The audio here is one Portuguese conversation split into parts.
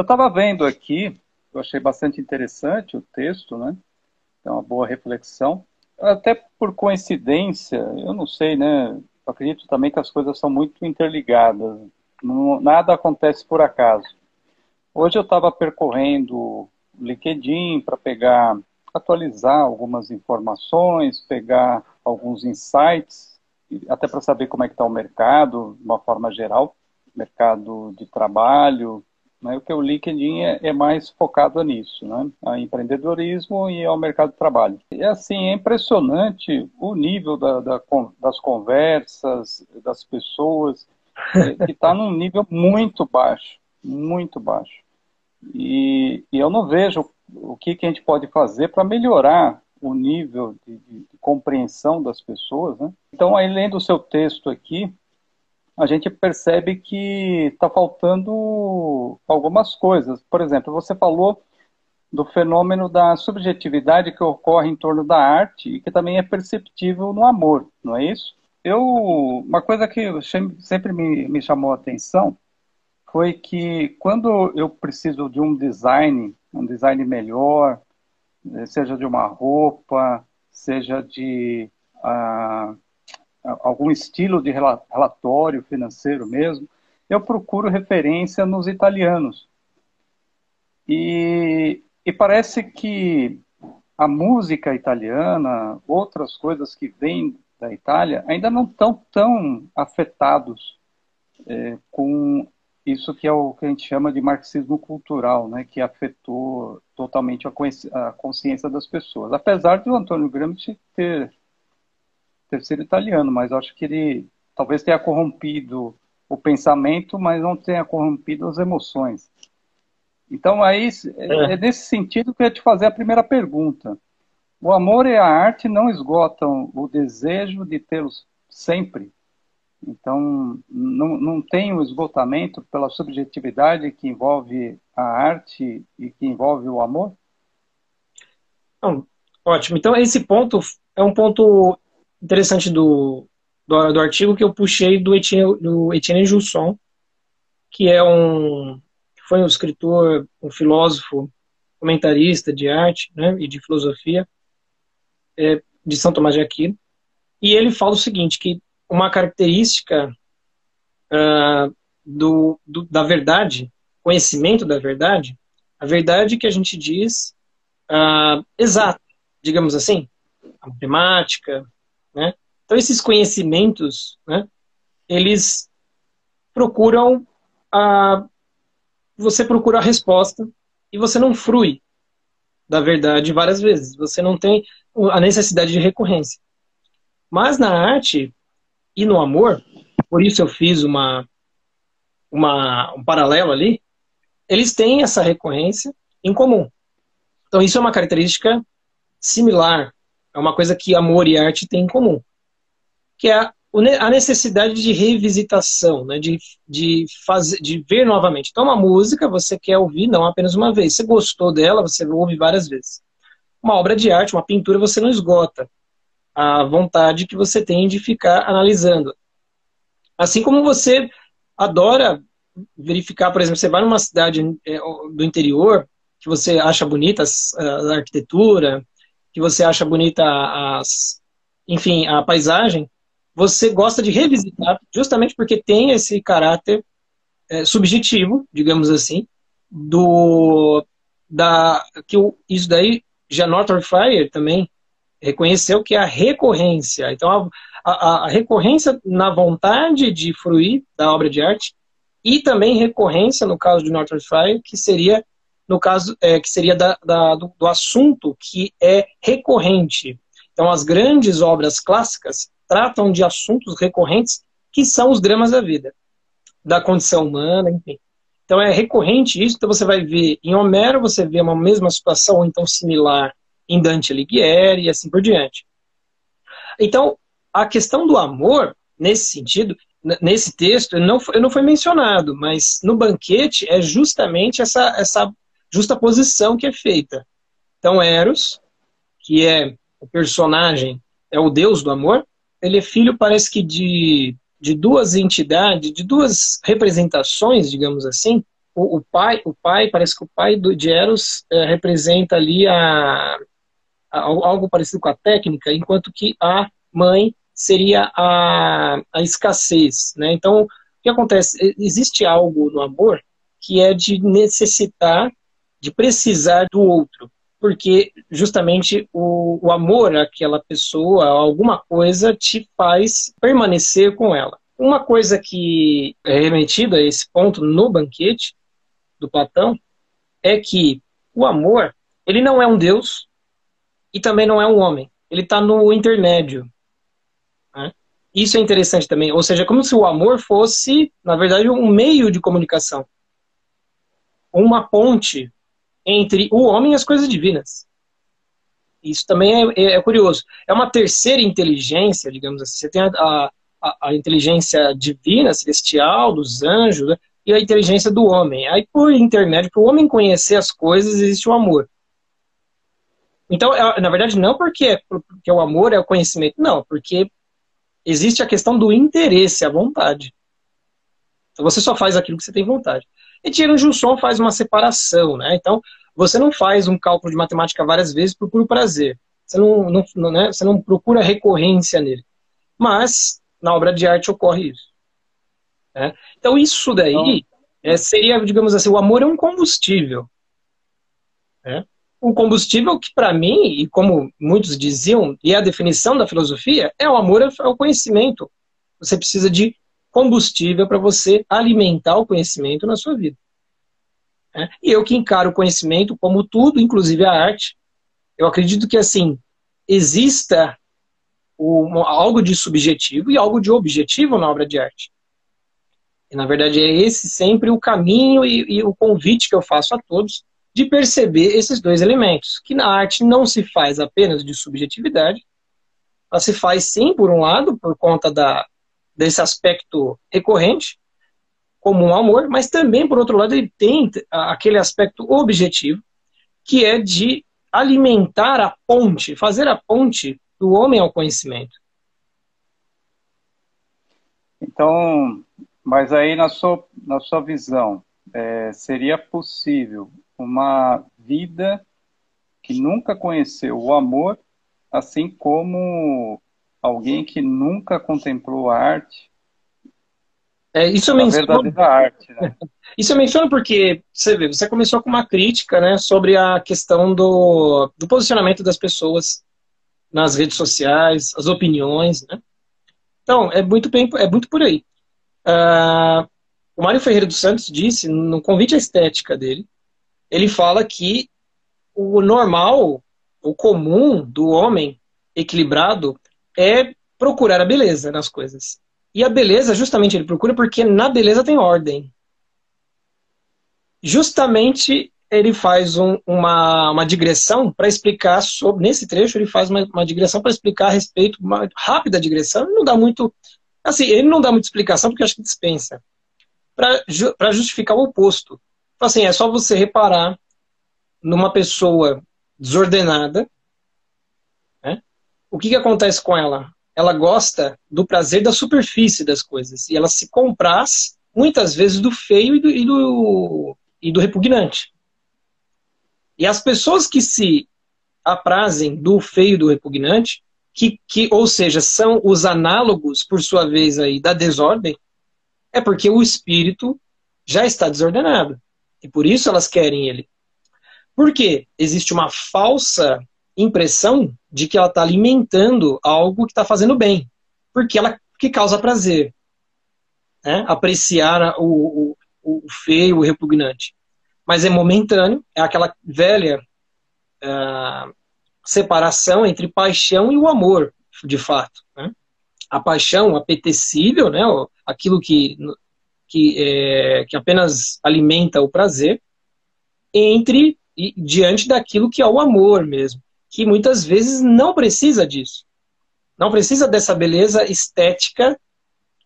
Eu estava vendo aqui, eu achei bastante interessante o texto, né? É uma boa reflexão. Até por coincidência, eu não sei, né? Eu acredito também que as coisas são muito interligadas. Nada acontece por acaso. Hoje eu estava percorrendo o LinkedIn para pegar, atualizar algumas informações, pegar alguns insights, até para saber como é que está o mercado, de uma forma geral, mercado de trabalho, né? O que o LinkedIn é, é, mais focado nisso, né? A empreendedorismo e ao mercado de trabalho. E assim, é impressionante o nível da, da, das conversas, das pessoas, é, que está num nível muito baixo, muito baixo. E, e, eu não vejo o que, que a gente pode fazer para melhorar o nível de, de, compreensão das pessoas. Né? Então, lendo o seu texto aqui, a gente percebe que está faltando algumas coisas. Por exemplo, você falou do fenômeno da subjetividade que ocorre em torno da arte e que também é perceptível no amor, não é isso? Eu, uma coisa que sempre me, me chamou a atenção foi que quando eu preciso de um design, um design melhor, eh, seja de uma roupa, seja de uh, algum estilo de relatório financeiro mesmo, eu procuro referência nos italianos. E, e parece que a música italiana, outras coisas que vêm da Itália, ainda não estão tão afetados é, com isso que é o que a gente chama de marxismo cultural, né, que afetou totalmente a consciência das pessoas. Apesar de o Antônio Gramsci ter terceiro italiano, mas acho que ele talvez tenha corrompido o pensamento, mas não tenha corrompido as emoções. Então, aí, é, é nesse sentido que eu ia te fazer a primeira pergunta. O amor e a arte não esgotam o desejo de tê-los sempre. Então, não, não tem o esgotamento pela subjetividade que envolve a arte e que envolve o amor? Não, ótimo. Então, esse ponto é um ponto interessante do, do, do, artigo que eu puxei do Etienne, do Etienne Jusson, que é um foi um escritor, um filósofo, comentarista de arte né, e de filosofia é, de São Tomás de Aquino. E ele fala o seguinte, que uma característica uh, do, do, da verdade, conhecimento da verdade, a verdade que a gente diz uh, exata, digamos assim, a matemática, né? Então, esses conhecimentos, né, eles procuram a. Você procura a resposta e você não frui da verdade várias vezes. Você não tem a necessidade de recorrência. Mas na arte e no amor, por isso eu fiz uma, uma, um paralelo ali, eles têm essa recorrência em comum. Então, isso é uma característica similar é uma coisa que amor e arte têm em comum, que é a necessidade de revisitação, né? de, de, fazer, de ver novamente. Então, uma música você quer ouvir não apenas uma vez. Você gostou dela, você ouve várias vezes. Uma obra de arte, uma pintura, você não esgota a vontade que você tem de ficar analisando. Assim como você adora verificar, por exemplo, você vai numa cidade é, do interior que você acha bonita a arquitetura, que você acha bonita as, enfim, a paisagem, você gosta de revisitar, justamente porque tem esse caráter é, subjetivo, digamos assim, do da que o, isso daí já Northrop Fryer também reconheceu que é a recorrência. Então a, a, a, recorrência na vontade de fruir da obra de arte e também recorrência no caso de Northrop Fryer que seria no caso é, que seria da, da, do, do assunto que é recorrente. Então, as grandes obras clássicas tratam de assuntos recorrentes que são os dramas da vida, da condição humana, enfim. Então é recorrente isso, então você vai ver em Homero, você vê uma mesma situação, ou então similar em Dante Alighieri e assim por diante. Então, a questão do amor, nesse sentido, nesse texto, não foi, não foi mencionado, mas no banquete é justamente essa, essa justa posição que é feita. Então, Eros, que é o personagem, é o deus do amor, ele é filho, parece que, de, de duas entidades, de duas representações, digamos assim, o, o, pai, o pai, parece que o pai do, de Eros é, representa ali a, a, algo parecido com a técnica, enquanto que a mãe seria a, a escassez, né? Então, o que acontece? Existe algo no amor que é de necessitar, de precisar do outro, porque justamente o, o amor àquela pessoa, alguma coisa, te faz permanecer com ela. Uma coisa que é remetida a esse ponto no banquete do Platão é que o amor, ele não é um Deus e também não é um homem. Ele está no intermédio. Né? Isso é interessante também. Ou seja, como se o amor fosse, na verdade, um meio de comunicação. Uma ponte entre o homem e as coisas divinas. Isso também é, é, é curioso. É uma terceira inteligência, digamos assim. Você tem a, a a, inteligência divina, celestial, dos anjos, né? e a inteligência do homem. Aí, por intermédio, para o homem conhecer as coisas, existe o amor. Então, é, na verdade, não porque, é, porque o amor é o conhecimento, não, porque existe a questão do interesse, a vontade. Então, você só faz aquilo que você tem vontade. E Tiro Jusson faz uma separação, né? Então, você não faz um cálculo de matemática várias vezes por puro prazer. Você não, não, né? você não procura recorrência nele. Mas na obra de arte ocorre isso. Né? Então, isso daí então, é, seria, digamos assim, o amor é um combustível. Né? Um combustível que, para mim, e como muitos diziam, e é a definição da filosofia, é o amor é o conhecimento. Você precisa de combustível para você alimentar o conhecimento na sua vida. Né? E eu que encaro o conhecimento como tudo, inclusive a arte, eu acredito que, assim, exista algo de subjetivo e algo de objetivo na obra de arte. E, na verdade, é esse sempre o caminho e, e o convite que eu faço a todos de perceber esses dois elementos, que na arte não se faz apenas de subjetividade, ela se faz sim, por um lado, por conta da, desse aspecto recorrente, como um amor, mas também, por outro lado, ele tem aquele aspecto objetivo, que é de alimentar a ponte, fazer a ponte do homem ao conhecimento. Então, mas aí na sua, na sua visão, é, seria possível uma vida que nunca conheceu o amor, assim como alguém que nunca contemplou a arte? É, isso eu menciono. Arte, né? Isso eu menciono porque você vê, você começou com uma crítica, né, sobre a questão do, do posicionamento das pessoas nas redes sociais, as opiniões, né? Então, é muito, bem, é muito por aí. Uh, o Mário Ferreira dos Santos disse, no convite à estética dele, ele fala que o normal, o comum do homem equilibrado é procurar a beleza nas coisas. E a beleza, justamente, ele procura porque na beleza tem ordem. Justamente ele faz um, uma, uma digressão para explicar sobre. Nesse trecho, ele faz uma, uma digressão para explicar a respeito, uma rápida digressão. Ele não dá muito. Assim, ele não dá muita explicação porque acho que dispensa. Para ju, justificar o oposto. Então, assim, é só você reparar numa pessoa desordenada. O que, que acontece com ela? Ela gosta do prazer da superfície das coisas. E ela se compraz, muitas vezes, do feio e do, e do, e do repugnante. E as pessoas que se aprazem do feio e do repugnante, que, que, ou seja, são os análogos, por sua vez, aí, da desordem, é porque o espírito já está desordenado. E por isso elas querem ele. Por quê? Existe uma falsa impressão de que ela está alimentando algo que está fazendo bem. Porque ela que causa prazer. Né? Apreciar o, o, o feio, o repugnante mas é momentâneo, é aquela velha uh, separação entre paixão e o amor, de fato. Né? A paixão apetecível, né, aquilo que, que, é, que apenas alimenta o prazer, entre e diante daquilo que é o amor mesmo, que muitas vezes não precisa disso. Não precisa dessa beleza estética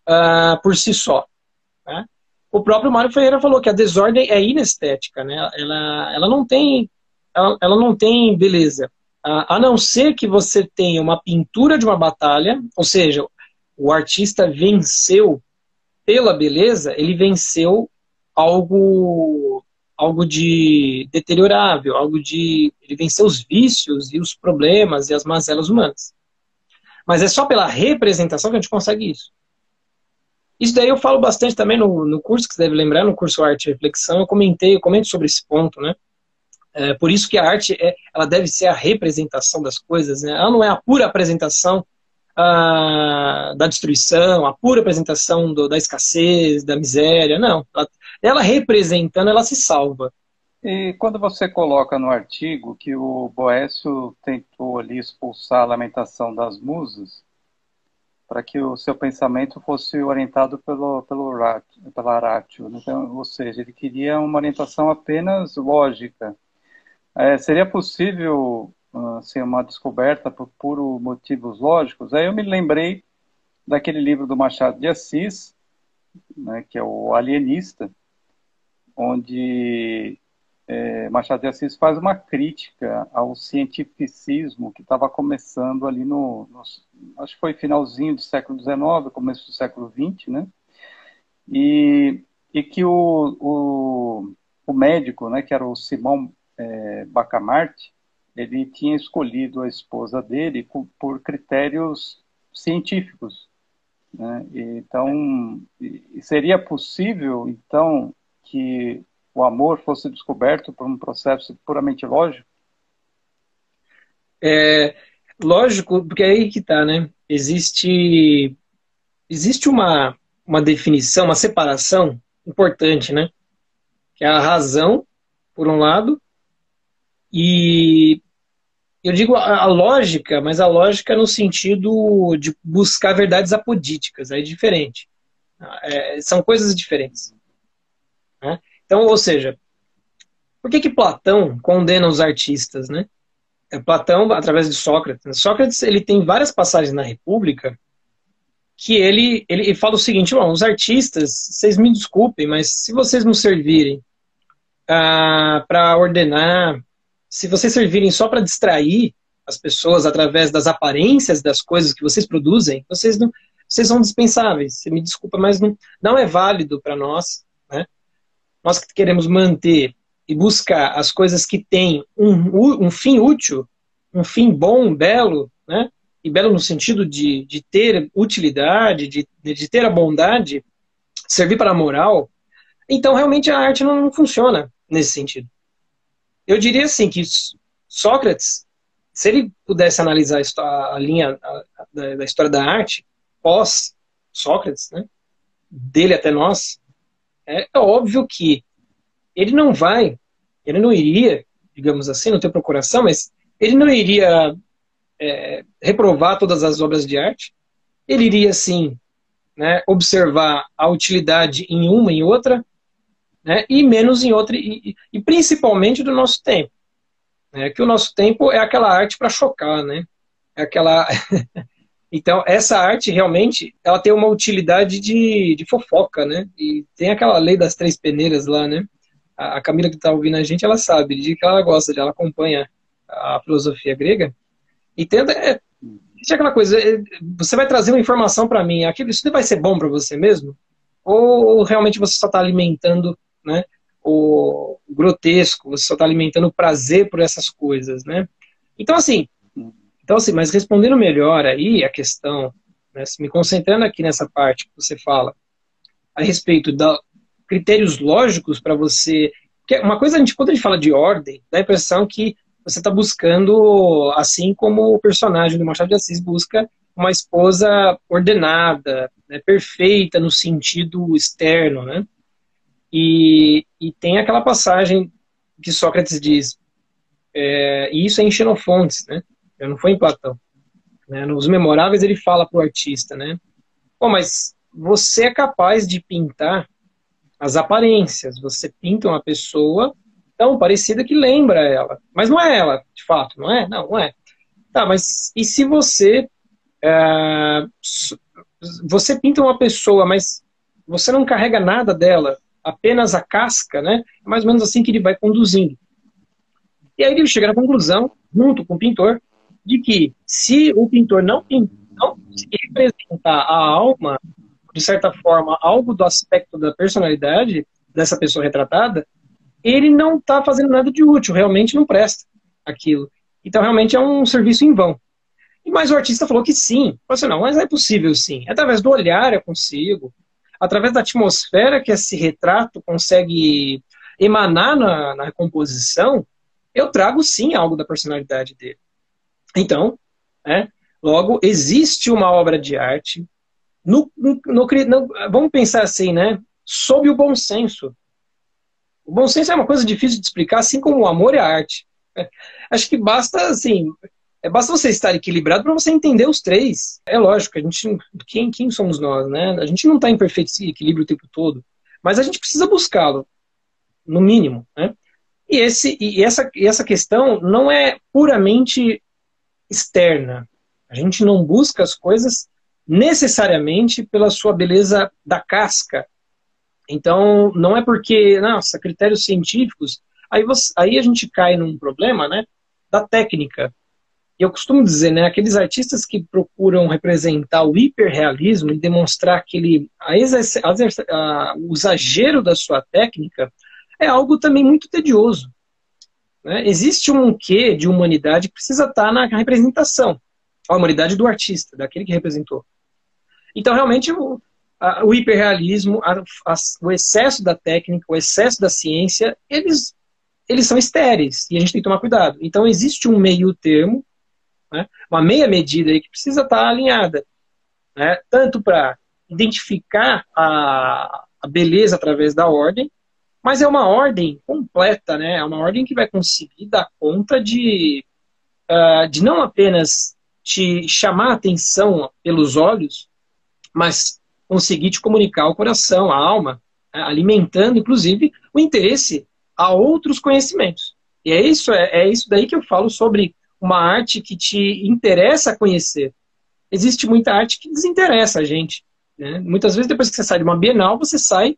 uh, por si só. Né? o próprio Mário Ferreira falou que a desordem é inestética, né? Ela, ela não tem ela, ela não tem beleza. A, a não ser que você tenha uma pintura de uma batalha, ou seja, o artista venceu pela beleza, ele venceu algo algo de deteriorável, algo de ele vencer os vícios e os problemas e as mazelas humanas. Mas é só pela representação que a gente consegue isso. Isso daí eu falo bastante também no, no curso, que você deve lembrar, no curso Arte e Reflexão, eu comentei, eu comento sobre esse ponto, né? É, por isso que a arte, é, ela deve ser a representação das coisas, né? Ela não é a pura apresentação da destruição, a pura apresentação do, da escassez, da miséria, não. Ela, ela representando, ela se salva. E quando você coloca no artigo que o Boécio tentou ali expulsar a lamentação das musas, para que o seu pensamento fosse orientado pelo, pelo pela ratio, né? então, ou seja, ele queria uma orientação apenas lógica. É, seria possível uh, ser uma descoberta por puro motivos lógicos? Aí eu me lembrei daquele livro do Machado de Assis, né, que é o Alienista, onde é, Machado de Assis faz uma crítica ao cientificismo que estava começando ali no, no, acho que foi finalzinho do século XIX, começo do século XX, né? E, e que o, o, o médico, né, que era o Simão é, Bacamarte, ele tinha escolhido a esposa dele por, critérios científicos. Né? Então, seria possível, então, que o amor fosse descoberto por um processo puramente lógico? É, lógico, porque é aí que está, né? Existe, existe uma, uma definição, uma separação importante, né? Que é a razão, por um lado, e eu digo a, a lógica, mas a lógica no sentido de buscar verdades apodíticas, é diferente. É, são coisas diferentes. Né? Então, ou seja, por que, que Platão condena os artistas, né? É Platão, através de Sócrates. Sócrates ele tem várias passagens na República que ele, ele, ele fala o seguinte: os artistas, vocês me desculpem, mas se vocês não servirem ah, para ordenar, se vocês servirem só para distrair as pessoas através das aparências das coisas que vocês produzem, vocês não, vocês são dispensáveis. Você me desculpa, mas não, não é válido para nós nós que queremos manter e buscar as coisas que têm um, um fim útil, um fim bom, belo, né? e belo no sentido de, de ter utilidade, de, de ter a bondade, servir para a moral, então realmente a arte não, não funciona nesse sentido. Eu diria assim que Sócrates, se ele pudesse analisar a, linha da história da arte pós Sócrates, né, dele até nós, é, é óbvio que ele não vai, ele não iria, digamos assim, não tem procuração, mas ele não iria é, reprovar todas as obras de arte. Ele iria, sim, né, observar a utilidade em uma e outra, né, e menos em outra, e, e principalmente do nosso tempo. Né, que o nosso tempo é aquela arte para chocar, né? É aquela Então, essa arte realmente, ela tem uma utilidade de, de fofoca, né? E tem aquela lei das três peneiras lá, né? A, Camila que está ouvindo a gente, ela sabe de que ela gosta, ela acompanha a filosofia grega. E tenta, é, é aquela coisa, é, você vai trazer uma informação para mim, aquilo, isso vai ser bom para você mesmo? Ou, realmente você só está alimentando, né? O grotesco, você só está alimentando prazer por essas coisas, né? Então, assim, então, assim, mas respondendo melhor aí a questão, né, me concentrando aqui nessa parte que você fala a respeito da critérios lógicos para você. Que uma coisa, a gente, quando a gente fala de ordem, dá a impressão que você está buscando, assim como o personagem do Machado de Assis busca uma esposa ordenada, né, perfeita no sentido externo, né? E, e tem aquela passagem que Sócrates diz, é, e isso é em Xenofontes, né? não foi em Platão. Né? Nos Memoráveis ele fala para o artista, né? Pô, mas você é capaz de pintar as aparências. Você pinta uma pessoa tão parecida que lembra ela. Mas não é ela, de fato, não é? Não, não é. Tá, mas e se você. É, você pinta uma pessoa, mas você não carrega nada dela, apenas a casca, né? É mais ou menos assim que ele vai conduzindo. E aí ele chega na conclusão, junto com o pintor, de que se o pintor não, não representar a alma, de certa forma, algo do aspecto da personalidade, dessa pessoa retratada, ele não está fazendo nada de útil, realmente não presta aquilo. Então, realmente é um serviço em vão. Mas o artista falou que sim. Falou assim, não, mas é possível sim. Através do olhar eu consigo. Através da atmosfera que esse retrato consegue emanar na, na composição, eu trago sim algo da personalidade dele. Então, né, logo, existe uma obra de arte. No, no, no, vamos pensar assim, né? Sob o bom senso. O bom senso é uma coisa difícil de explicar, assim como o amor e a arte. Acho que basta, assim, é, basta você estar equilibrado para você entender os três. É lógico, a gente, quem, quem somos nós, né? A gente não está em perfeito equilíbrio o tempo todo, mas a gente precisa buscá-lo, no mínimo, né? E, esse, e, essa, e essa questão não é puramente externa. A gente não busca as coisas necessariamente pela sua beleza da casca. Então, não é porque, nossa, critérios científicos, aí, você, aí a gente cai num problema, né, da técnica. E eu costumo dizer, né, aqueles artistas que procuram representar o hiperrealismo e demonstrar aquele a a, o exagero da sua técnica é algo também muito tedioso. Né? Existe um quê de humanidade que precisa estar na representação, a humanidade do artista, daquele que representou. Né? Uma meia medida aí que precisa estar alinhada, né? tanto para identificar a, a beleza através da ordem, mas é uma ordem completa, né? É uma ordem que vai conseguir dar conta de, uh, de não apenas te chamar a atenção pelos olhos, mas conseguir te comunicar o coração, a alma, né? alimentando, inclusive, o interesse a outros conhecimentos. E é isso, é, é isso daí que eu falo sobre uma arte que te interessa conhecer. Existe muita arte que desinteressa a gente. Né? Muitas vezes, depois que você sai de uma Bienal, você sai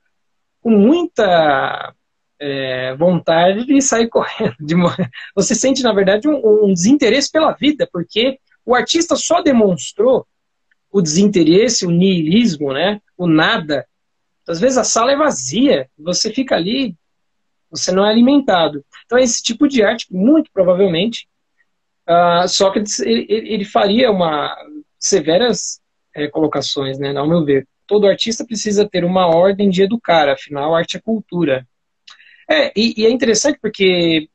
com muita é, vontade de sair correndo. De... Você sente, na verdade, um, um desinteresse pela vida, porque o artista só demonstrou o desinteresse, o niilismo, né? o nada. Às vezes a sala é vazia, você fica ali, você não é alimentado. Então é esse tipo de arte, muito provavelmente, Uh, Sócrates ele, ele, faria uma severas é, colocações, né, ao meu ver. Todo artista precisa ter uma ordem de educar, afinal, arte é cultura. É, e, e é interessante porque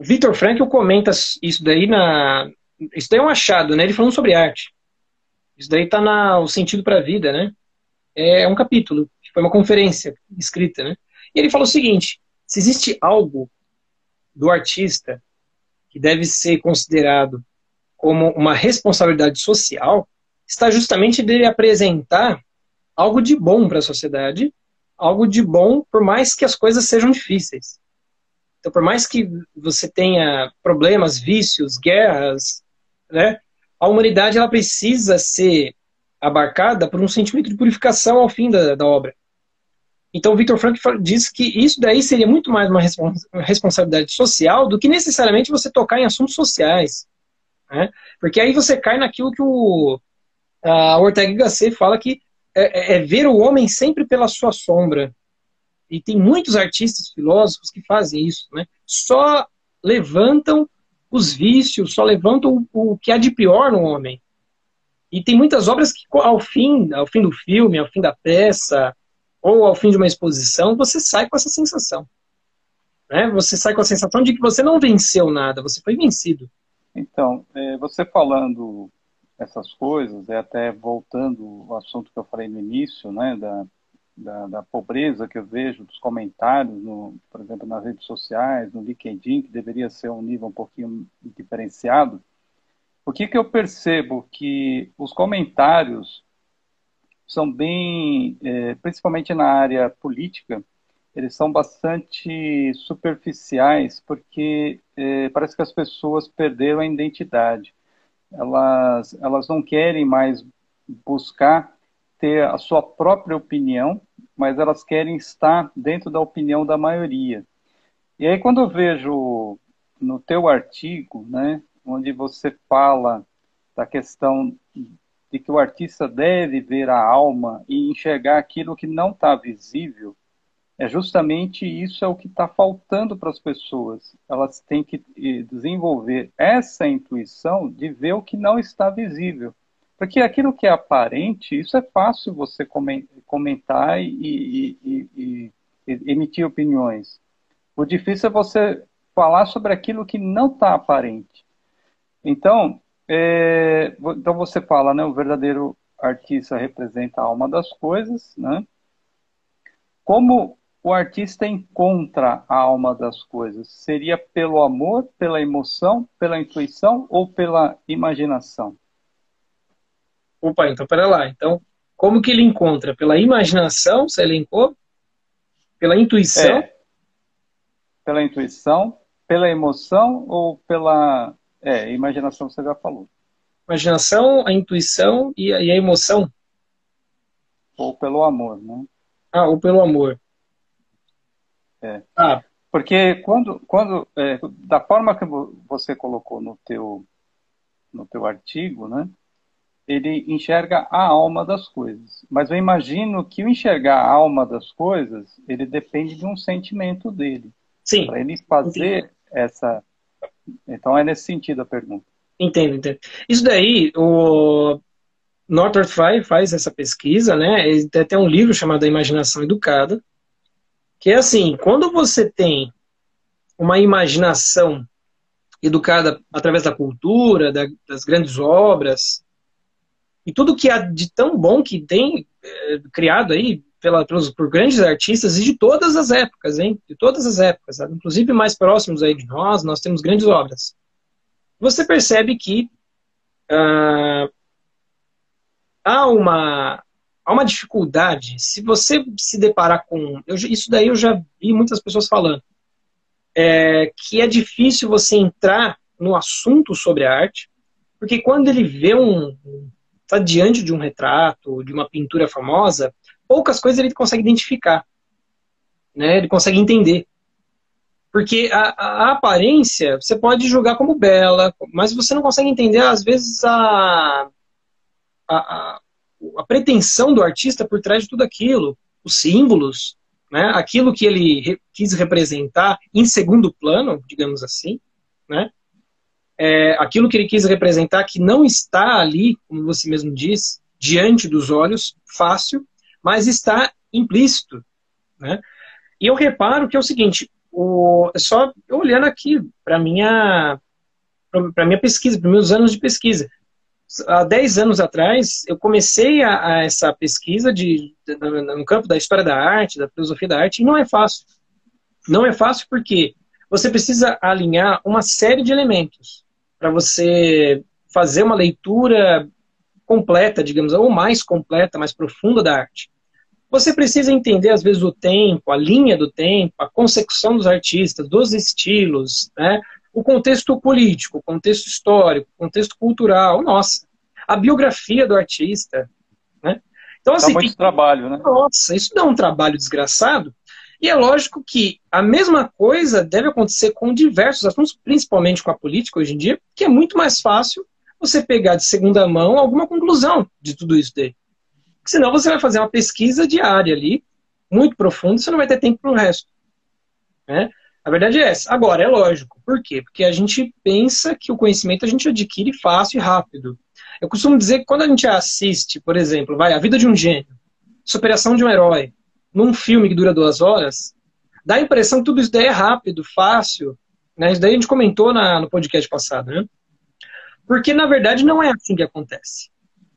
Victor Frankl comenta isso daí na. Isso daí é um achado, né? Ele falando sobre arte. Isso daí está no sentido para a vida, né? É um capítulo, foi uma conferência escrita, né? E ele fala o seguinte: se existe algo do artista que deve ser considerado como uma responsabilidade social, está justamente dele apresentar algo de bom para a sociedade, algo de bom, por mais que as coisas sejam difíceis. Então, por mais que você tenha problemas, vícios, guerras, né, a humanidade ela precisa ser abarcada por um sentimento de purificação ao fim da, da obra. Então, o Victor Frank diz que isso daí seria muito mais uma responsabilidade social do que necessariamente você tocar em assuntos sociais. Né? Porque aí você cai naquilo que o Ortega Gasset fala que é, é, é, ver o homem sempre pela sua sombra. E tem muitos artistas, filósofos que fazem isso. Né? Só levantam os vícios, só levantam o que há de pior no homem. E tem muitas obras que, ao fim, ao fim do filme, ao fim da peça, ou ao fim de uma exposição, você sai com essa sensação. Né? Você sai com a sensação de que você não venceu nada, você foi vencido. Então, é, você falando essas coisas, é até voltando ao assunto que eu falei no início, né, da, da, da, pobreza que eu vejo dos comentários, no, por exemplo, nas redes sociais, no LinkedIn, que deveria ser um nível um pouquinho diferenciado, o que, que eu percebo? Que os comentários são bem, é, principalmente na área política, eles são bastante superficiais, porque é, parece que as pessoas perderam a identidade. Elas, elas não querem mais buscar ter a sua própria opinião, mas elas querem estar dentro da opinião da maioria. E aí, quando eu vejo no teu artigo, né, onde você fala da questão de que o artista deve ver a alma e enxergar aquilo que não está visível, é justamente isso é o que está faltando para as pessoas. Elas têm que desenvolver essa intuição de ver o que não está visível. Porque aquilo que é aparente, isso é fácil você comentar e, e, e, e emitir opiniões. O difícil é você falar sobre aquilo que não está aparente. Então, é, então você fala, né, o verdadeiro artista representa a alma das coisas, né? Como o artista encontra a alma das coisas? Seria pelo amor, pela emoção, pela intuição ou pela imaginação? Opa, então pera lá. Então, como que ele encontra? Pela imaginação, você elencou? Pela intuição? É. Pela intuição, pela emoção ou pela. É, imaginação você já falou. Imaginação, a intuição e a, e a emoção? Ou pelo amor, né? Ah, ou pelo amor. É. Ah. Porque quando, quando é, da forma que você colocou no teu, no teu artigo, né? ele enxerga a alma das coisas. Mas eu imagino que o enxergar a alma das coisas, ele depende de um sentimento dele. Sim. Para ele fazer Entendi. essa. Então é nesse sentido a pergunta. Entendo, entendo. Isso daí, o Northrop Frye faz essa pesquisa, né? Ele tem até um livro chamado A Imaginação Educada, que é assim, quando você tem uma imaginação educada através da cultura, da, das grandes obras, e tudo que há de tão bom que tem é, criado aí pela, pelos, por grandes artistas e de todas as épocas, hein? De todas as épocas, sabe? inclusive mais próximos aí de nós, nós temos grandes obras. Você percebe que ah, há uma há uma dificuldade. Se você se deparar com eu, isso daí eu já vi muitas pessoas falando é, que é difícil você entrar no assunto sobre a arte, porque quando ele vê um, está diante de um retrato, de uma pintura famosa, poucas coisas ele consegue identificar. Né? Ele consegue entender. Porque a, a, aparência você pode julgar como bela, mas você não consegue entender, às vezes, a, a, a pretensão do artista por trás de tudo aquilo, os símbolos, né? aquilo que ele re, quis representar em segundo plano, digamos assim, né? é, aquilo que ele quis representar que não está ali, como você mesmo diz, diante dos olhos, fácil, mas está implícito. Né? E eu reparo que é o seguinte, o, é só olhando aqui para minha para minha pesquisa, para meus anos de pesquisa. Há 10 anos atrás, eu comecei a, a essa pesquisa de, de, no campo da história da arte, da filosofia da arte, e não é fácil. Não é fácil porque você precisa alinhar uma série de elementos para você fazer uma leitura completa, digamos, ou mais completa, mais profunda da arte. Você precisa entender, às vezes, o tempo, a linha do tempo, a consecução dos artistas, dos estilos, né? o contexto político, o contexto histórico, o contexto cultural, nossa, a biografia do artista. Né? Então, assim, dá muito trabalho, né? Nossa, isso dá um trabalho desgraçado, e é lógico que a mesma coisa deve acontecer com diversos assuntos, principalmente com a política hoje em dia, que é muito mais fácil você pegar de segunda mão alguma conclusão de tudo isso daí. Porque senão você vai fazer uma pesquisa diária ali, muito profunda, você não vai ter tempo para o resto. Né? A verdade é essa. Agora, é lógico. Por quê? Porque a gente pensa que o conhecimento a gente adquire fácil e rápido. Eu costumo dizer que quando a gente assiste, por exemplo, vai, a vida de um gênio, superação de um herói, num filme que dura duas horas, dá a impressão que tudo isso daí é rápido, fácil. Né? Isso daí a gente comentou na, no podcast passado, né? Porque, na verdade, não é assim que acontece.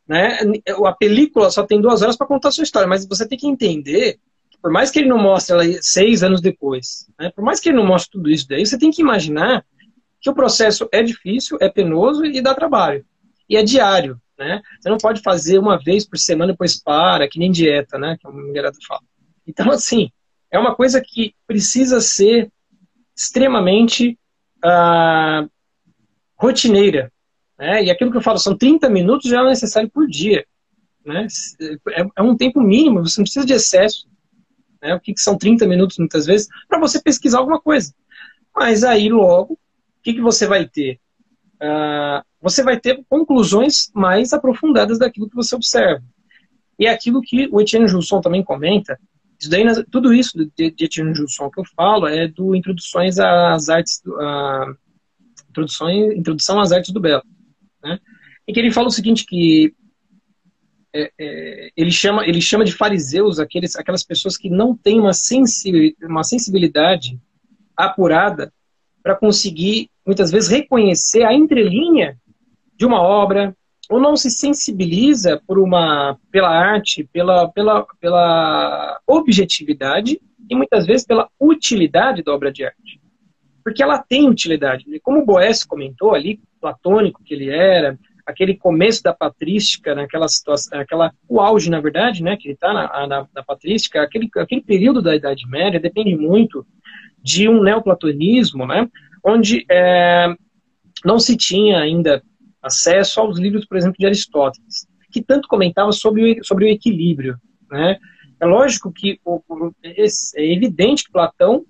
Né? A película só tem duas horas para contar a sua história, mas você tem que entender por mais que ele não mostre ela seis anos depois, né? por mais que ele não mostre tudo isso daí, você tem que imaginar que o processo é difícil, é penoso e dá trabalho. E é diário, né? Você não pode fazer uma vez por semana, depois para, que nem dieta, né? Que a mulherada fala. Então, assim, é uma coisa que precisa ser extremamente uh, rotineira. Né? E aquilo que eu falo, são 30 minutos já é necessário por dia. Né? É, é, um tempo mínimo, você não precisa de excesso. Né? O que, que são 30 minutos, muitas vezes, para você pesquisar alguma coisa. Mas aí, logo, o que, que você vai ter? Uh, você vai ter conclusões mais aprofundadas daquilo que você observa. E é aquilo que o Etienne Jusson também comenta, Isso daí, tudo isso de, Etienne Jusson que eu falo é do Introduções às Artes, a, introdução, introdução às Artes do Belo, né? Em que ele fala o seguinte que é, é, ele, chama, ele chama de fariseus aqueles, aquelas pessoas que não têm uma, uma sensibilidade apurada para conseguir, muitas vezes, reconhecer a entrelinha de uma obra, ou não se sensibiliza por uma, pela arte, pela, pela, pela objetividade e muitas vezes pela utilidade da obra de arte. Porque ela tem utilidade. Como o Boés comentou ali, platônico que ele era, aquele começo da patrística, naquela situação, aquela, o auge, na verdade, né, que ele está na, na, na, patrística, aquele, aquele período da Idade Média depende muito de um neoplatonismo, né, onde é, não se tinha ainda acesso aos livros, por exemplo, de Aristóteles, que tanto comentava sobre o, sobre o equilíbrio. Né? É lógico que o, é evidente que Platão,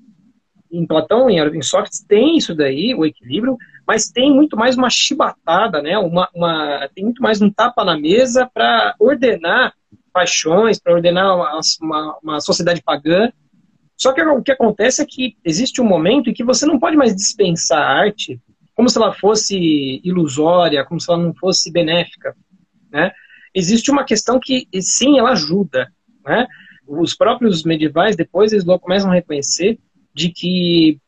em Platão, em, em Sócrates, tem isso daí, o equilíbrio, mas tem muito mais uma chibatada, né? uma, uma, tem muito mais um tapa na mesa para ordenar paixões, para ordenar uma, uma, uma sociedade pagã. Só que o que acontece é que existe um momento em que você não pode mais dispensar a arte como se ela fosse ilusória, como se ela não fosse benéfica, né? Existe uma questão que, sim, ela ajuda, né? Os próprios medievais, depois, eles logo começam a reconhecer de que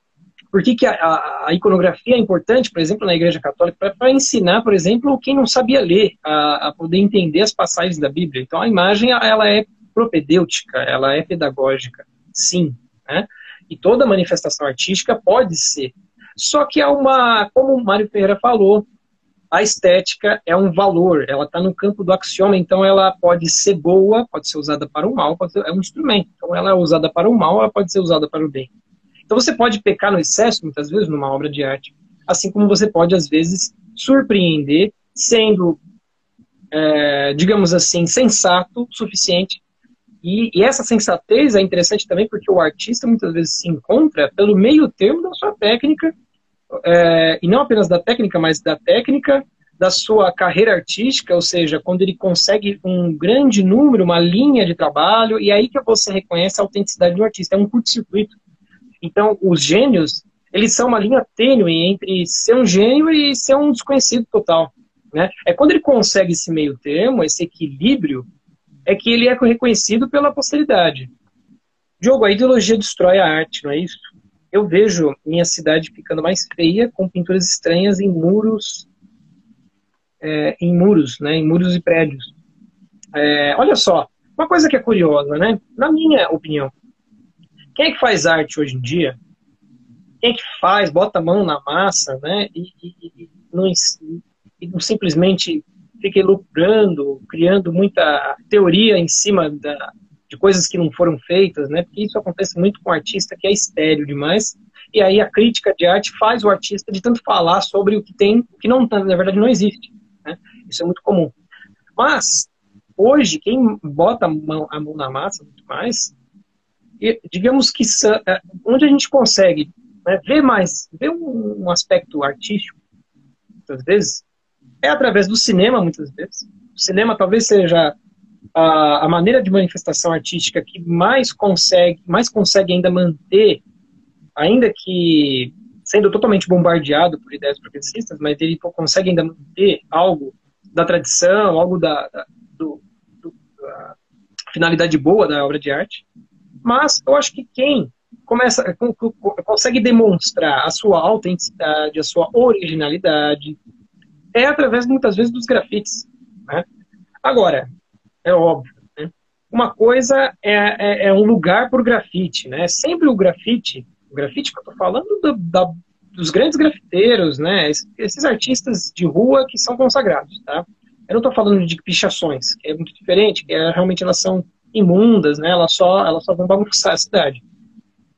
por que, que a, a, a, iconografia é importante, por exemplo, na Igreja Católica, para ensinar, por exemplo, quem não sabia ler, a, a, poder entender as passagens da Bíblia. Então, a imagem, ela é propedêutica, ela é pedagógica, sim. Né? E toda manifestação artística pode ser só que é uma, como o Mário Ferreira falou, a estética é um valor, ela está no campo do axioma, então ela pode ser boa, pode ser usada para o mal, ser, é um instrumento. Então ela é usada para o mal, ela pode ser usada para o bem. Então você pode pecar no excesso, muitas vezes, numa obra de arte, assim como você pode, às vezes, surpreender, sendo, é, digamos assim, sensato o suficiente. E, e, essa sensatez é interessante também porque o artista muitas vezes se encontra pelo meio termo da sua técnica é, e não apenas da técnica, mas da técnica, da sua carreira artística, ou seja, quando ele consegue um grande número, uma linha de trabalho, e aí que você reconhece a autenticidade do artista, é um curto-circuito. Então, os gênios, eles são uma linha tênue entre ser um gênio e ser um desconhecido total. Né? É quando ele consegue esse meio termo, esse equilíbrio, é que ele é reconhecido pela posteridade. Diogo, a ideologia destrói a arte, não é isso? eu vejo minha cidade ficando mais feia com pinturas estranhas em muros, é, em muros, né, em muros e prédios. É, olha só, uma coisa que é curiosa, né? Na minha opinião, quem é que faz arte hoje em dia? Quem é que faz, bota a mão na massa, né? E, e, e, não, e não simplesmente fica elucubrando, criando muita teoria em cima da, de coisas que não foram feitas, né? Porque isso acontece muito com o artista que é estéreo demais. E aí a crítica de arte faz o artista de tanto falar sobre o que tem, o que não, na verdade não existe. Né? Isso é muito comum. Mas hoje quem bota a mão, a mão na massa muito mais, digamos que é, onde a gente consegue né, ver mais, ver um, aspecto artístico, muitas vezes, é através do cinema, muitas vezes. O cinema talvez seja a, a maneira de manifestação artística que mais consegue, mais consegue ainda manter, ainda que sendo totalmente bombardeado por ideias progressistas, mas ele consegue ainda manter algo da tradição, algo da, da, do, do, da finalidade boa da obra de arte. Mas eu acho que quem começa consegue demonstrar a sua autenticidade, a sua originalidade, é através muitas vezes dos grafites. Né? Agora, é óbvio. Né? Uma coisa é, é, é um lugar para o grafite, né? Sempre o grafite, o grafite que eu estou falando do, da, dos grandes grafiteiros, né? Esses artistas de rua que são consagrados, tá? Eu não estou falando de pichações, que é muito diferente, que é, realmente elas são imundas, né? Elas só, elas só vão bagunçar a cidade.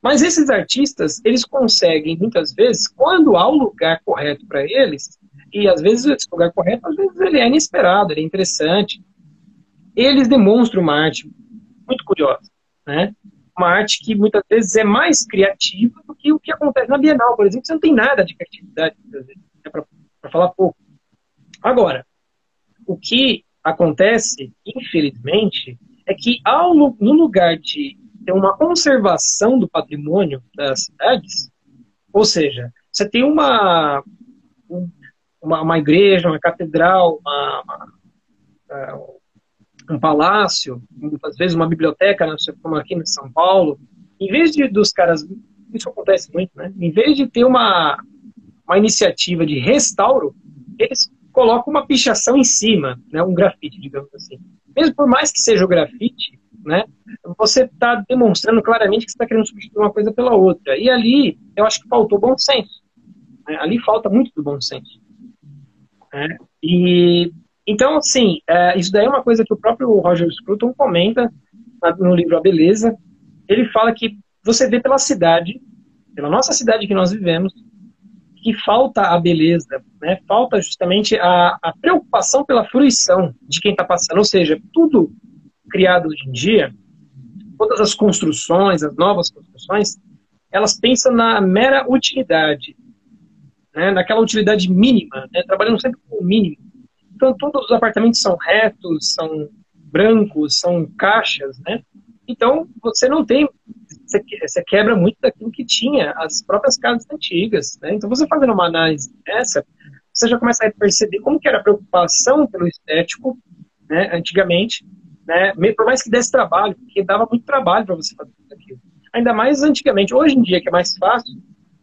Mas esses artistas, eles conseguem, muitas vezes, quando há um lugar correto para eles, e às vezes esse lugar correto, às vezes ele é inesperado, ele é interessante, eles demonstram uma arte muito curiosa, né? Uma arte que muitas vezes é mais criativa do que o que acontece na Bienal, por exemplo. Você não tem nada de criatividade, muitas vezes, é para falar pouco. Agora, o que acontece, infelizmente, é que ao, no lugar de ter uma conservação do patrimônio das cidades, ou seja, você tem uma, uma, uma igreja, uma catedral, uma, uma, é, um palácio, às vezes uma biblioteca, né, como aqui em São Paulo, em vez de dos caras, isso acontece muito, né? Em vez de ter uma, uma iniciativa de restauro, eles colocam uma pichação em cima, né? Um grafite, digamos assim. Mesmo por mais que seja o grafite, né? Você está demonstrando claramente que você está querendo substituir uma coisa pela outra. E ali, eu acho que faltou bom senso. Né? Ali falta muito do bom senso. Né? E então, assim, é, isso daí é uma coisa que o próprio Roger Scruton comenta no livro A Beleza. Ele fala que você vê pela cidade, pela nossa cidade que nós vivemos, que falta a beleza, né? falta justamente a, a preocupação pela fruição de quem está passando. Ou seja, tudo criado hoje em dia, todas as construções, as novas construções, elas pensam na mera utilidade, né? naquela utilidade mínima, né? trabalhando sempre com o mínimo. Então, todos os apartamentos são retos, são brancos, são caixas, né? Então, você não tem. Você quebra muito daquilo que tinha as próprias casas antigas, né? Então, você fazendo uma análise dessa, você já começa a perceber como que era a preocupação pelo estético, né, antigamente, né? Por mais que desse trabalho, porque dava muito trabalho para você fazer aquilo. Ainda mais antigamente. Hoje em dia, que é mais fácil,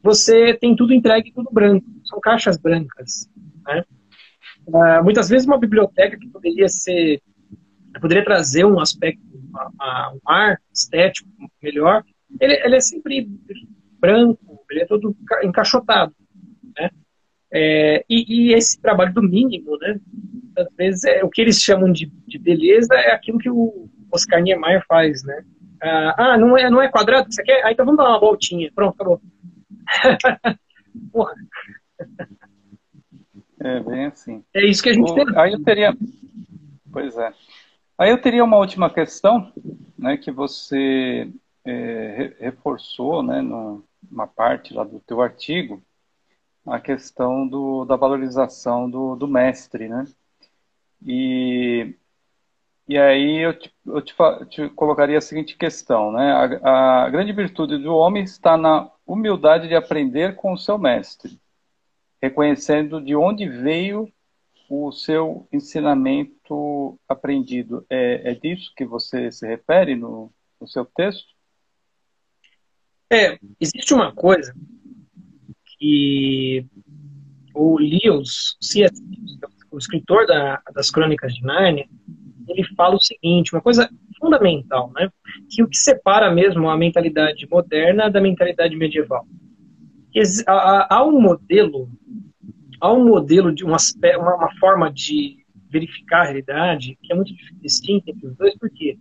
você tem tudo entregue, tudo branco. São caixas brancas, né? Uh, muitas vezes uma biblioteca que poderia ser, poderia trazer um aspecto, um ar estético melhor, ele, ele, é sempre branco, ele é todo encaixotado, né? É, e, e, esse trabalho do mínimo, né? Às vezes é, o que eles chamam de, de beleza é aquilo que o Oscar Niemeyer faz, né? Ah, ah, não é, não é quadrado que você quer? Ah, então vamos dar uma voltinha. Pronto, acabou. Porra. É, bem assim. É isso que a gente o, tem. Aí eu teria. Pois é. Aí eu teria uma última questão, né, que você é, reforçou, né, numa parte lá do teu artigo, a questão do, da valorização do, do mestre, né? E, e aí eu, te, eu te, te, colocaria a seguinte questão, né? A, a grande virtude do homem está na humildade de aprender com o seu mestre reconhecendo de onde veio o seu ensinamento aprendido. É, é disso que você se refere no, no seu texto? É, existe uma coisa que o Lewis, o escritor da, das Crônicas de Nárnia, ele fala o seguinte, uma coisa fundamental, né? Que o que separa mesmo a mentalidade moderna da mentalidade medieval. Há um modelo há um modelo de um aspecto, uma, uma, forma de verificar a realidade que é muito distinta entre os dois, porque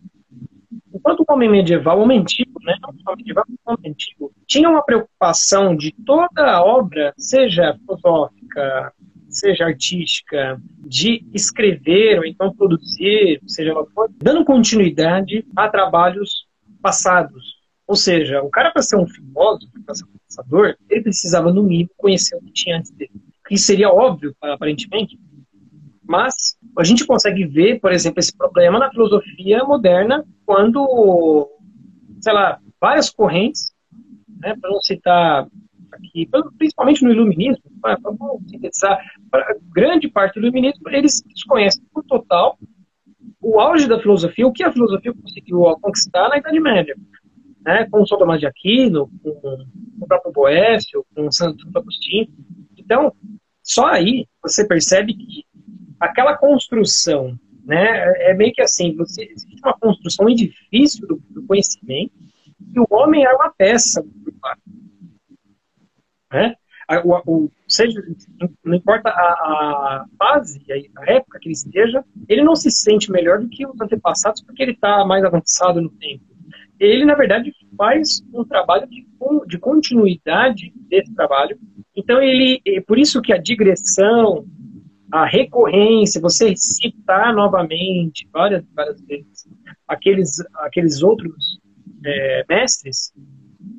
enquanto o homem medieval, o homem antigo, né, não só medieval, o homem antigo, tinha uma preocupação de toda a obra, seja filosófica, seja artística, de escrever ou então produzir, seja lá for, dando continuidade a trabalhos passados. Ou seja, o cara para ser um filósofo, para ser um pensador, ele precisava no mínimo conhecer o que tinha antes dele que seria óbvio, aparentemente, mas a gente consegue ver, por exemplo, esse problema na filosofia moderna quando, sei lá, várias correntes, né, para não citar aqui, principalmente no iluminismo, para sintetizar, grande parte do iluminismo, eles desconhecem por total o auge da filosofia, o que a filosofia conseguiu conquistar na Idade Média. Né, com São Tomás de Aquino, com, com o próprio Boécio, com Santo Agostinho. Então, só aí você percebe que aquela construção, né, é meio que assim, você, existe uma construção, edifício do, do conhecimento, e o homem é uma peça né? O, o, seja, não importa a, a fase, a época que ele esteja, ele não se sente melhor do que os antepassados porque ele está mais avançado no tempo. Ele, na verdade, faz um trabalho de, de continuidade desse trabalho então, ele, é por isso que a digressão, a recorrência, você citar novamente várias, várias vezes aqueles, aqueles outros é, mestres,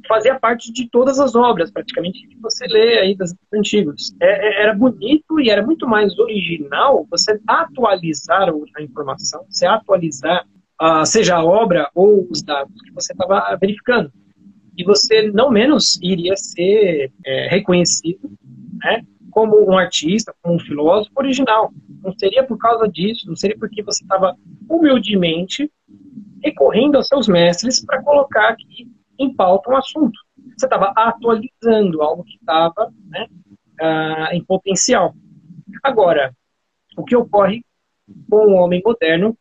fazia parte de todas as obras, praticamente, que você lê aí das antigas. É, é, era bonito e era muito mais original você atualizar a informação, você atualizar uh, seja a obra ou os dados que você estava verificando. E você, não menos, iria ser é, reconhecido né, como um artista, como um filósofo original. Não seria por causa disso, não seria porque você estava humildemente recorrendo aos seus mestres para colocar aqui em pauta um assunto. Você estava atualizando algo que estava né, uh, em potencial. Agora, o que ocorre com o homem moderno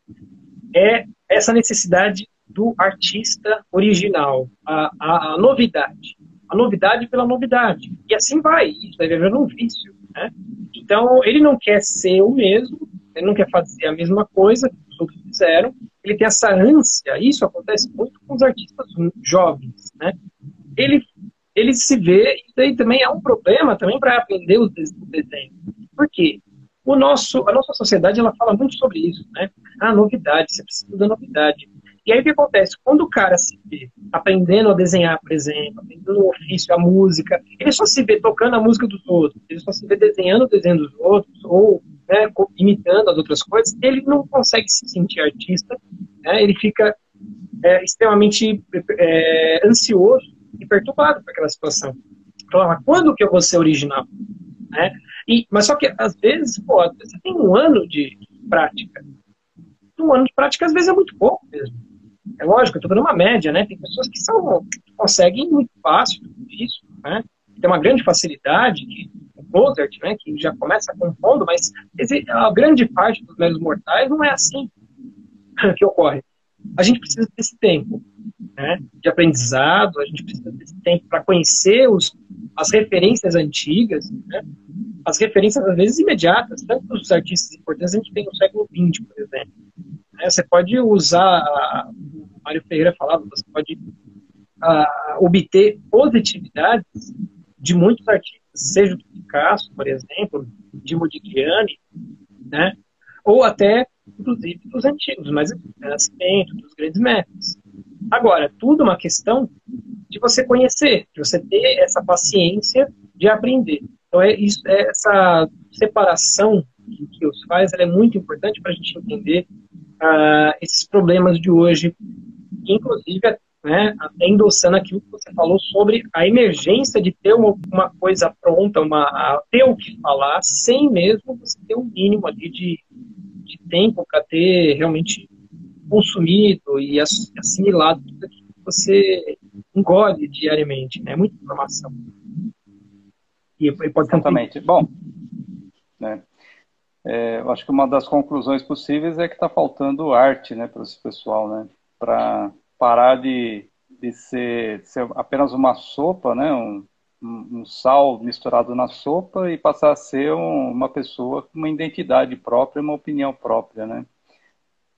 é essa necessidade do artista original, a, a, a novidade. A novidade pela novidade. E assim vai, isso vai virando um vício. Né? Então, ele não quer ser o mesmo, ele não quer fazer a mesma coisa que os outros fizeram, ele tem essa ânsia, isso acontece muito com os artistas jovens. Né? Ele, ele se vê, aí também é um problema também para aprender o desenho. Por quê? O nosso, a nossa sociedade ela fala muito sobre isso, né? Ah, novidade, você precisa da novidade. E aí o que acontece? Quando o cara se vê aprendendo a desenhar, por exemplo, aprendendo o ofício, a música, ele só se vê tocando a música dos outros, ele só se vê desenhando o desenho dos outros, ou né, imitando as outras coisas, ele não consegue se sentir artista, né, ele fica é, extremamente é, ansioso e perturbado por aquela situação. Então, quando que eu vou ser original? Né? E, mas só que, às vezes, pô, você tem um ano de prática. Um ano de prática, às vezes, é muito pouco mesmo. É lógico, eu estou dando uma média, né? Tem pessoas que são, conseguem muito fácil isso, né? Tem uma grande facilidade, que, o Mozart, né? Que já começa compondo, mas a grande parte dos meros mortais não é assim que ocorre. A gente precisa desse tempo, né? De aprendizado, a gente precisa desse tempo para conhecer os, as referências antigas, né? As referências, às vezes, imediatas, tanto dos artistas importantes, a gente tem no século XX, por exemplo. Né? Você pode usar, o Mário Ferreira falava, você pode uh, obter positividades de muitos artistas, seja do Picasso, por exemplo, de Modigliani, né? ou até, inclusive, dos antigos, mas Nascimento, dos grandes mestres. Agora, tudo uma questão de você conhecer, de você ter essa paciência de aprender. Então, é isso, é essa separação que, que os faz, é muito importante para a gente entender uh, esses problemas de hoje, inclusive né, até endossando aquilo que você falou sobre a emergência de ter uma, uma coisa pronta, uma, ter o que falar, sem mesmo você ter um mínimo ali de, de tempo para ter realmente consumido e assimilado tudo aquilo que você engole diariamente. Né? muita informação. E, pode Exatamente. Bom, né, é, eu acho que uma das conclusões possíveis é que está faltando arte né, para esse pessoal, né? Para parar de, de, ser, de, ser, apenas uma sopa, né? Um, um, sal misturado na sopa e passar a ser um, uma pessoa com uma identidade própria, uma opinião própria, né?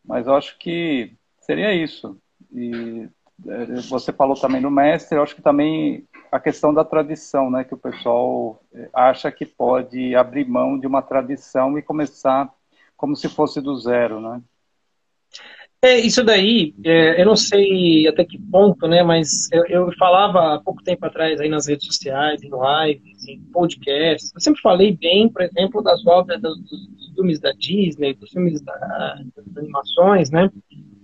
Mas eu acho que seria isso. E é, você falou também do mestre, eu acho que também a questão da tradição, né, que o pessoal é, acha que pode abrir mão de uma tradição e começar como se fosse do zero, né? É, isso daí, é, eu não sei até que ponto, né, mas eu, eu, falava há pouco tempo atrás aí nas redes sociais, em lives, em podcasts, eu sempre falei bem, por exemplo, das obras dos, dos filmes da Disney, dos filmes da, das animações, né,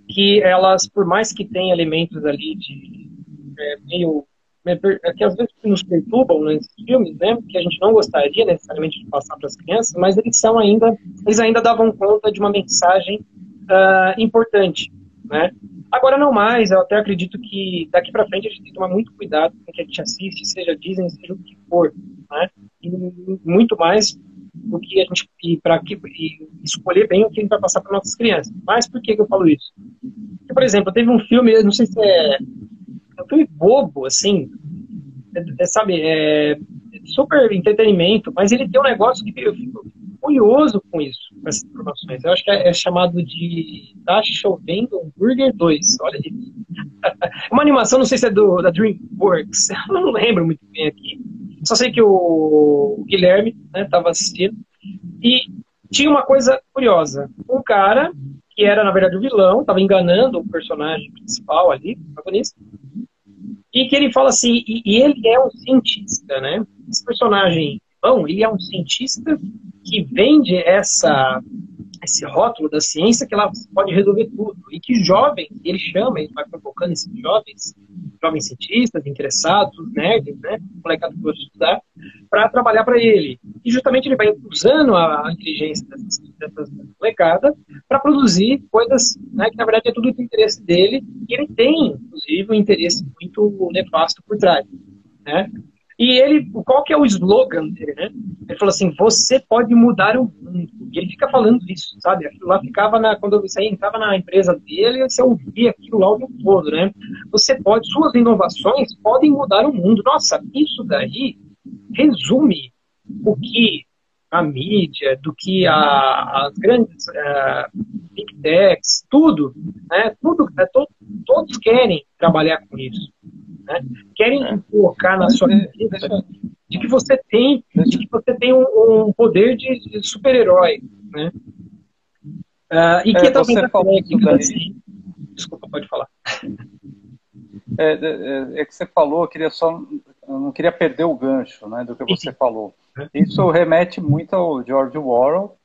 que elas, por mais que tenham elementos ali de é, meio é, que às vezes nos perturbam nesses filmes, né, que a gente não gostaria necessariamente de passar para as crianças, mas eles são ainda, eles ainda davam conta de uma mensagem uh, importante, né? Agora não mais, eu até acredito que daqui para frente a gente tem que tomar muito cuidado com o que a gente assiste, seja Disney, seja o que for, né? E muito mais do que a gente para escolher bem o que a gente vai passar para nossas crianças. Mas por que, que eu falo isso? Porque, por exemplo, teve um filme, não sei se é um filme bobo, assim, é, é, sabe, é super entretenimento, mas ele tem um negócio que eu fico curioso com isso, com essas informações. Eu acho que é, é chamado de Tá Chovendo Hambúrguer 2, olha isso. Uma animação, não sei se é do, da DreamWorks, eu não lembro muito bem aqui. Só sei que o Guilherme estava né, assistindo e tinha uma coisa curiosa. Um cara que era, na verdade, o vilão, estava enganando o personagem principal ali, o protagonista, e que ele fala assim, e, e, ele é um cientista, né? Esse personagem, bom, ele é um cientista que vende essa esse rótulo da ciência que ela pode resolver tudo. E que jovens, ele chama, ele vai provocando esses jovens, jovens cientistas, interessados, nerds, né, molecada que gosta de estudar, para trabalhar para ele. E justamente ele vai usando a, inteligência dessas, dessas molecadas para produzir coisas né, que na verdade é tudo do interesse dele, e ele tem, inclusive, um interesse muito nefasto por trás. Né? E ele, qual que é o slogan dele, né? Ele falou assim, você pode mudar o mundo. E ele fica falando isso, sabe? Lá ficava na, quando você entrava na empresa dele, você ouvia aquilo lá o tempo todo, né? Você pode, suas inovações podem mudar o mundo. Nossa, isso daí resume o que a mídia, do que a, as grandes uh, big techs, tudo, né? Tudo, né? To, todos querem trabalhar com isso. Né? Querem é. colocar na sua vida de que você tem, de que você tem um, um poder de, de super-herói, né? Uh, e que é, também você falou técnica, assim. Desculpa, pode falar. É, é, é, que você falou, eu queria só, eu não queria perder o gancho, né, do que você falou. Isso remete muito ao George Orwell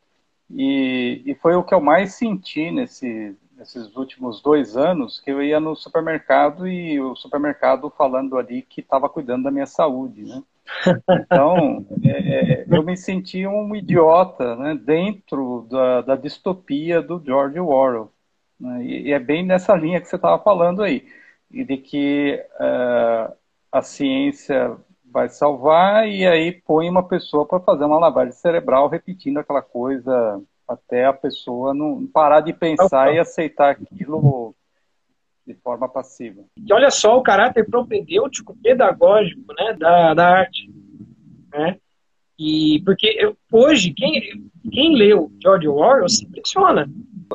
e, e foi o que eu mais senti nesse, nesses últimos dois anos que eu ia no supermercado e o supermercado falando ali que estava cuidando da minha saúde, né? Então, é, eu me senti um idiota né, dentro da, da distopia do George Orwell. Né? E, e, é bem nessa linha que você estava falando aí, e de que uh, a ciência vai salvar e aí põe uma pessoa para fazer uma lavagem cerebral repetindo aquela coisa até a pessoa não parar de pensar e aceitar aquilo de forma passiva. E olha só o caráter propedêutico, pedagógico, né, da, da arte, né? E porque eu, hoje quem quem leu George Orwell se impressiona.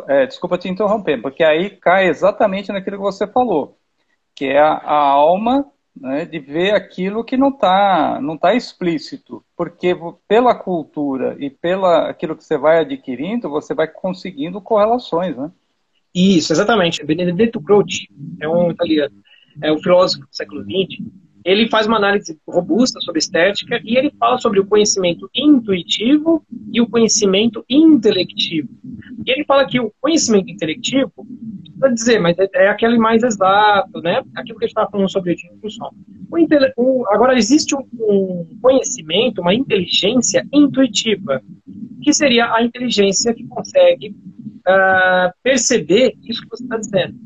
É, desculpa te interromper, porque aí cai exatamente naquilo que você falou, que é a, a alma né, de ver aquilo que não está não tá explícito, porque pela cultura e pela aquilo que você vai adquirindo, você vai conseguindo correlações, né? Isso, exatamente. Benedetto Croce é um italiano, é um filósofo do século XX. Ele faz uma análise robusta sobre estética e ele fala sobre o conhecimento intuitivo e o conhecimento intelectivo. E ele fala que o conhecimento intelectivo para dizer, mas é, é, aquele mais exato, né? Aquilo que a gente estava falando sobre o som. O, agora, existe um, um, conhecimento, uma inteligência intuitiva, que seria a inteligência que consegue uh, perceber isso que você está dizendo.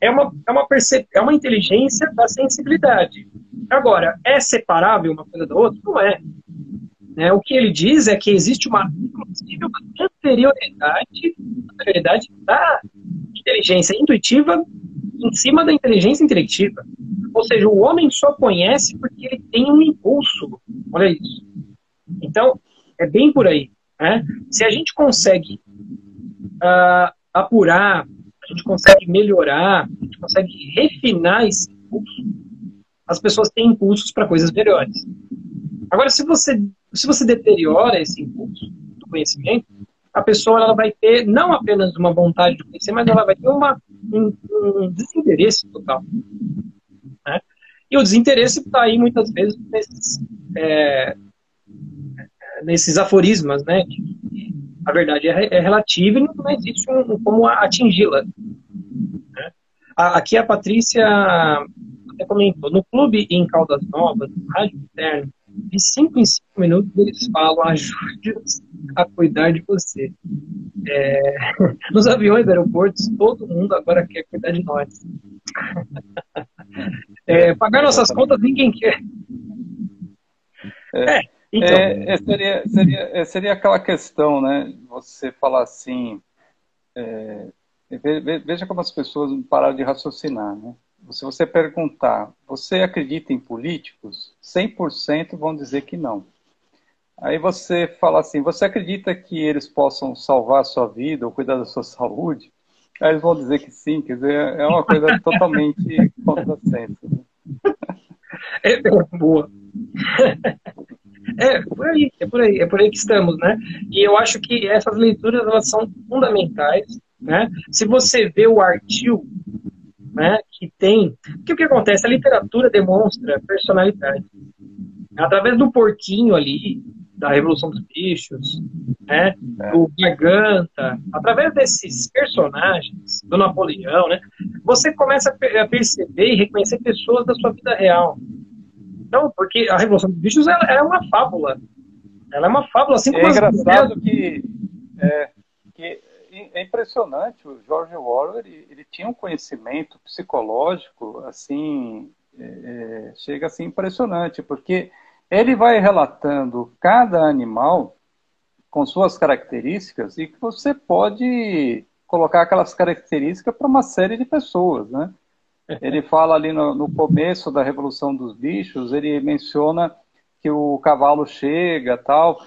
É uma, é, uma perce, é uma inteligência da sensibilidade. Agora, é separável uma coisa da outra? Não é. Né? O que ele diz é que existe uma, inclusive, uma anterioridade, anterioridade da inteligência intuitiva em cima da inteligência intelectiva. Ou seja, o homem só conhece porque ele tem um impulso. Olha isso. Então, é bem por aí. Né? Se a gente consegue uh, apurar, a gente consegue melhorar, a gente consegue refinar esse impulso, as pessoas têm impulsos para coisas melhores. Agora, se você, se você deteriora esse impulso do conhecimento, a pessoa ela vai ter não apenas uma vontade de conhecer, mas ela vai ter uma, um, um desinteresse total. Né? E o desinteresse está aí muitas vezes nesses, é, nesses aforismas, né? a verdade é, é relativa e não existe um, como atingi-la. Né? Aqui a Patrícia até comentou, no clube em Caldas Novas, no Rádio Interno, de 5 em 5 minutos eles falam ajude-nos a cuidar de você. É, nos aviões, aeroportos, todo mundo agora quer cuidar de nós. É, pagar nossas contas ninguém quer. É, é então. É, é, seria, seria, seria aquela questão, né? Você falar assim. veja como as pessoas pararam de raciocinar, né? Se você perguntar, você acredita em políticos? 100% vão dizer que não. Aí você fala assim, você acredita que eles possam salvar a sua vida ou cuidar da sua saúde? Aí eles vão dizer que sim, quer dizer, é uma coisa totalmente contrassenso. Né? É, boa. É, por aí, é por aí, é por aí que estamos, né? E eu acho que essas leituras elas são fundamentais, né? Se você vê o artigo né, que tem. Porque o que acontece? A literatura demonstra personalidade. Através do porquinho ali, da Revolução dos Bichos, né? É. do Garganta, através desses personagens, do Napoleão, né? você começa a perceber e reconhecer pessoas da sua vida real. Então, porque a Revolução dos Bichos ela, é uma fábula. Ela é uma fábula, assim como É engraçado que, é, que é impressionante, o George Orwell, ele, ele tinha um conhecimento psicológico, assim, é, é, chega a ser impressionante, porque ele vai relatando cada animal com suas características e que você pode colocar aquelas características para uma série de pessoas, né? Ele fala ali no, no, começo da Revolução dos Bichos, ele menciona que o cavalo chega tal,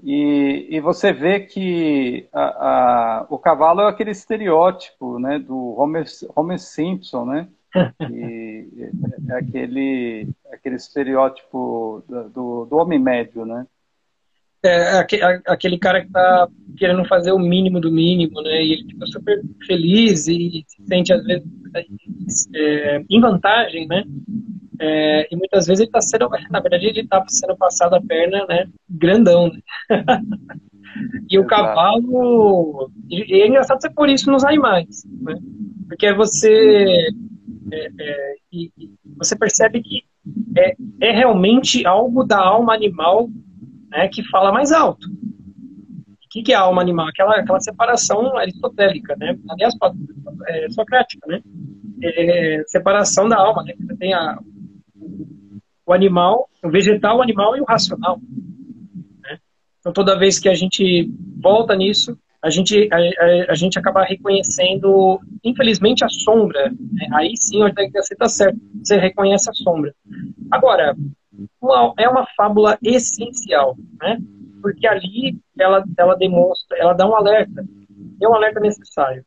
e, e você vê que a, a, o cavalo é aquele estereótipo né, do Homer, Homer Simpson, né? E é, é aquele, aquele estereótipo do, do homem médio, né? É, aquele cara que tá querendo fazer o mínimo do mínimo, né? E ele fica super feliz e se sente, às vezes, é, em vantagem, né? É, e muitas vezes ele está sendo, na verdade, ele está sendo passado a perna, né? Grandão, né? e o cavalo. E é engraçado ser por isso nos animais, né? Porque você. É, é, e, você percebe que é, é realmente algo da alma animal né, que fala mais alto. O que, que é a alma animal? Aquela, aquela separação aristotélica, né? aliás, é, socrática, né? É, separação da alma, né? Você tem a, o animal, o vegetal, o animal e o racional. Né? Então, toda vez que a gente volta nisso, a gente, a, a, a gente acaba reconhecendo, infelizmente, a sombra. Né? Aí sim, você está certo, você reconhece a sombra. Agora, uma, é uma fábula essencial, né? Porque ali ela, ela demonstra, ela dá um alerta, é um alerta necessário.